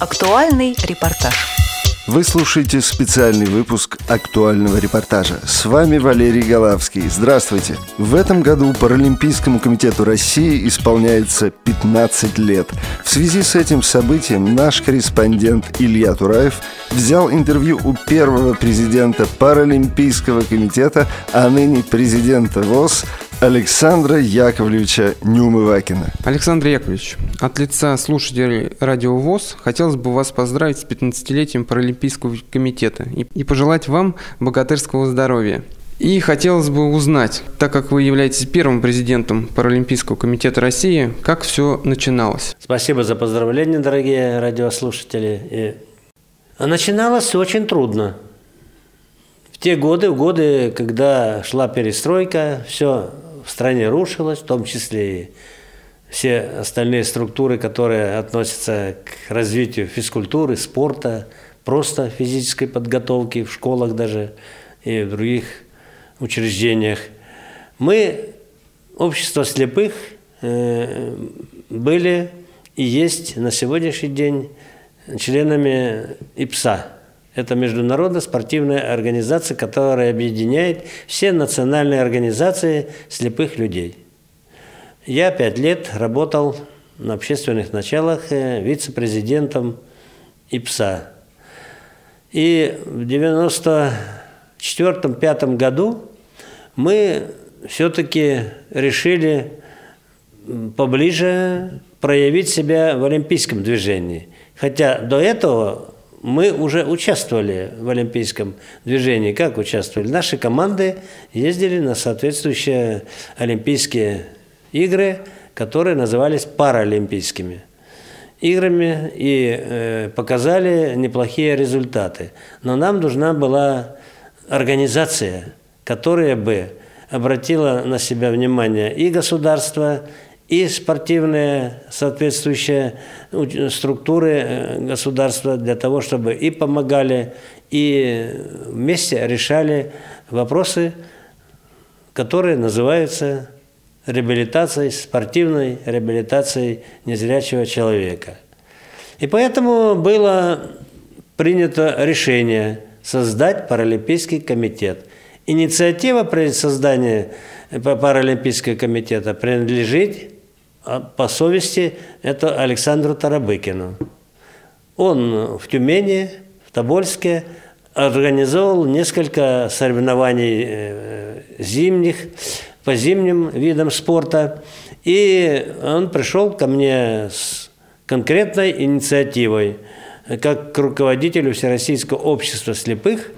Актуальный репортаж. Вы слушаете специальный выпуск актуального репортажа. С вами Валерий Голавский. Здравствуйте. В этом году Паралимпийскому комитету России исполняется 15 лет. В связи с этим событием наш корреспондент Илья Тураев взял интервью у первого президента Паралимпийского комитета, а ныне президента ВОЗ Александра Яковлевича Неумывакина. Александр Яковлевич, от лица слушателей Радио ВОЗ хотелось бы вас поздравить с 15-летием Паралимпийского комитета и, и пожелать вам богатырского здоровья. И хотелось бы узнать, так как вы являетесь первым президентом Паралимпийского комитета России, как все начиналось? Спасибо за поздравления, дорогие радиослушатели. И начиналось все очень трудно. В те годы, в годы, когда шла перестройка, все в стране рушилось, в том числе и все остальные структуры, которые относятся к развитию физкультуры, спорта, просто физической подготовки в школах даже и в других учреждениях. Мы, общество слепых, э, были и есть на сегодняшний день членами ИПСА – это международная спортивная организация, которая объединяет все национальные организации слепых людей. Я пять лет работал на общественных началах э, вице-президентом ИПСА. И в 1994-1995 году мы все-таки решили поближе проявить себя в олимпийском движении. Хотя до этого мы уже участвовали в олимпийском движении. Как участвовали? Наши команды ездили на соответствующие олимпийские игры, которые назывались паралимпийскими играми и э, показали неплохие результаты. Но нам нужна была организация, которая бы обратила на себя внимание и государство, и спортивные соответствующие структуры э, государства для того, чтобы и помогали, и вместе решали вопросы, которые называются реабилитацией, спортивной реабилитацией незрячего человека. И поэтому было принято решение создать Паралимпийский комитет. Инициатива при создании Паралимпийского комитета принадлежит по совести это Александру Тарабыкину. Он в Тюмени, в Тобольске организовал несколько соревнований э, зимних по зимним видам спорта. И он пришел ко мне с конкретной инициативой, как к руководителю Всероссийского общества слепых,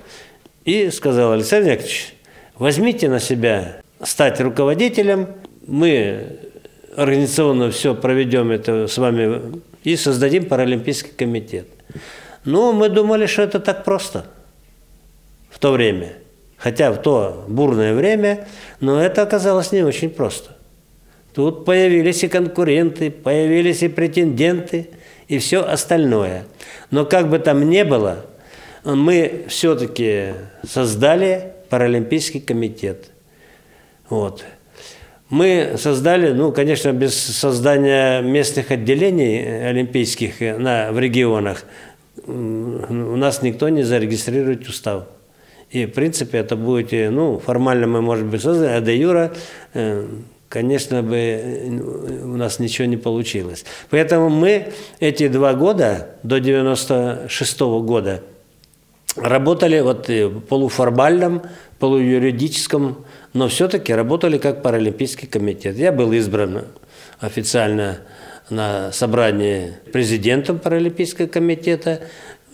и сказал, Александр Яковлевич, возьмите на себя стать руководителем, мы организационно все проведем это с вами и создадим Паралимпийский комитет. Ну, мы думали, что это так просто в то время. Хотя в то бурное время, но это оказалось не очень просто. Тут появились и конкуренты, появились и претенденты, и все остальное. Но как бы там ни было, мы все-таки создали Паралимпийский комитет. Вот. Мы создали, ну, конечно, без создания местных отделений олимпийских на, в регионах у нас никто не зарегистрирует устав. И, в принципе, это будет, ну, формально мы, может быть, созданы, а де юра, э, конечно, бы э, у нас ничего не получилось. Поэтому мы эти два года, до 96 -го года, работали вот полуформальном, полуюридическом но все-таки работали как Паралимпийский комитет. Я был избран официально на собрании президентом Паралимпийского комитета,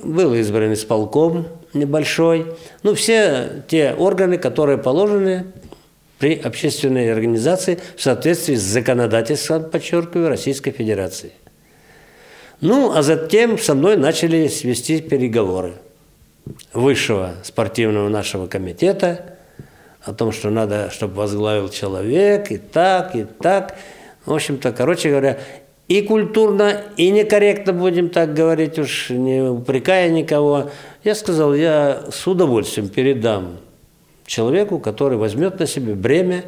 был избран исполком небольшой. Ну, все те органы, которые положены при общественной организации в соответствии с законодательством, подчеркиваю, Российской Федерации. Ну, а затем со мной начали свести переговоры высшего спортивного нашего комитета – о том, что надо, чтобы возглавил человек, и так, и так. В общем-то, короче говоря, и культурно, и некорректно будем так говорить, уж не упрекая никого. Я сказал, я с удовольствием передам человеку, который возьмет на себя бремя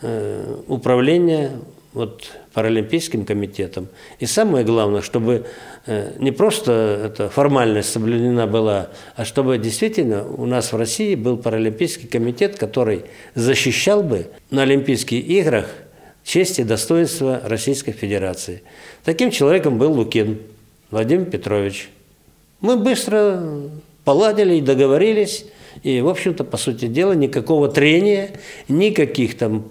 э, управления вот Паралимпийским комитетом. И самое главное, чтобы э, не просто эта формальность соблюдена была, а чтобы действительно у нас в России был Паралимпийский комитет, который защищал бы на Олимпийских играх честь и достоинство Российской Федерации. Таким человеком был Лукин Владимир Петрович. Мы быстро поладили и договорились, и, в общем-то, по сути дела, никакого трения, никаких там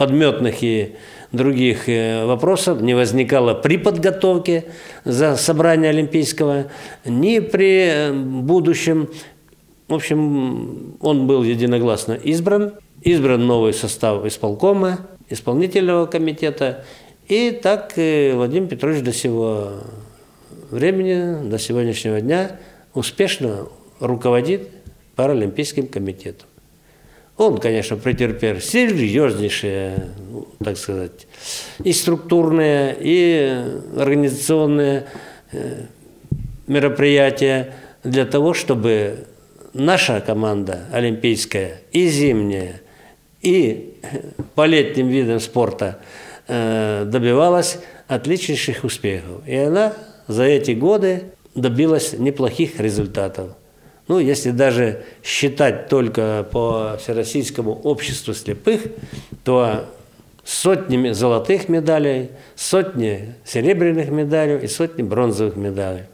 подметных и других э, вопросов не возникало при подготовке за собрание Олимпийского, ни при э, будущем. В общем, он был единогласно избран. Избран новый состав исполкома, исполнительного комитета. И так э, Владимир Петрович до сего времени, до сегодняшнего дня успешно руководит Паралимпийским комитетом. Он, конечно, претерпел серьезнейшие, ну, так сказать, и структурные, и организационные э, мероприятия для того, чтобы наша команда олимпийская и зимняя, и по летним видам спорта э, добивалась отличнейших успехов. И она за эти годы добилась неплохих результатов. Ну, если даже считать только по Всероссийскому обществу слепых, то сотнями золотых медалей, сотни серебряных медалей и сотни бронзовых медалей.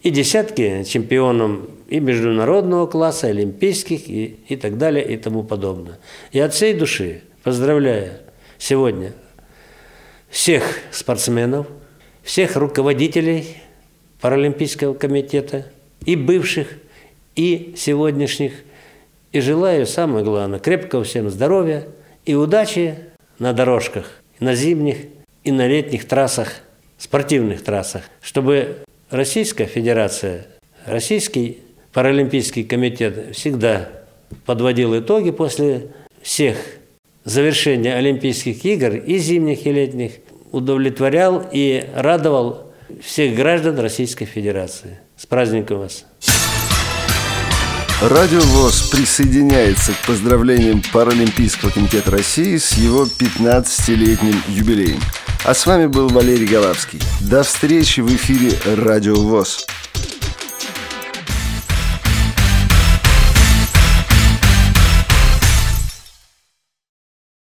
И десятки чемпионов и международного класса, олимпийских и, и так далее и тому подобное. И от всей души поздравляю сегодня всех спортсменов, всех руководителей Паралимпийского комитета, и бывших, и сегодняшних. И желаю, самое главное, крепкого всем здоровья и удачи на дорожках, на зимних и на летних трассах, спортивных трассах, чтобы Российская Федерация, Российский Паралимпийский комитет всегда подводил итоги после всех завершения Олимпийских игр и зимних, и летних, удовлетворял и радовал всех граждан Российской Федерации. С праздником вас! Радио ВОЗ присоединяется к поздравлениям Паралимпийского комитета России с его 15-летним юбилеем. А с вами был Валерий Голавский. До встречи в эфире Радио ВОЗ.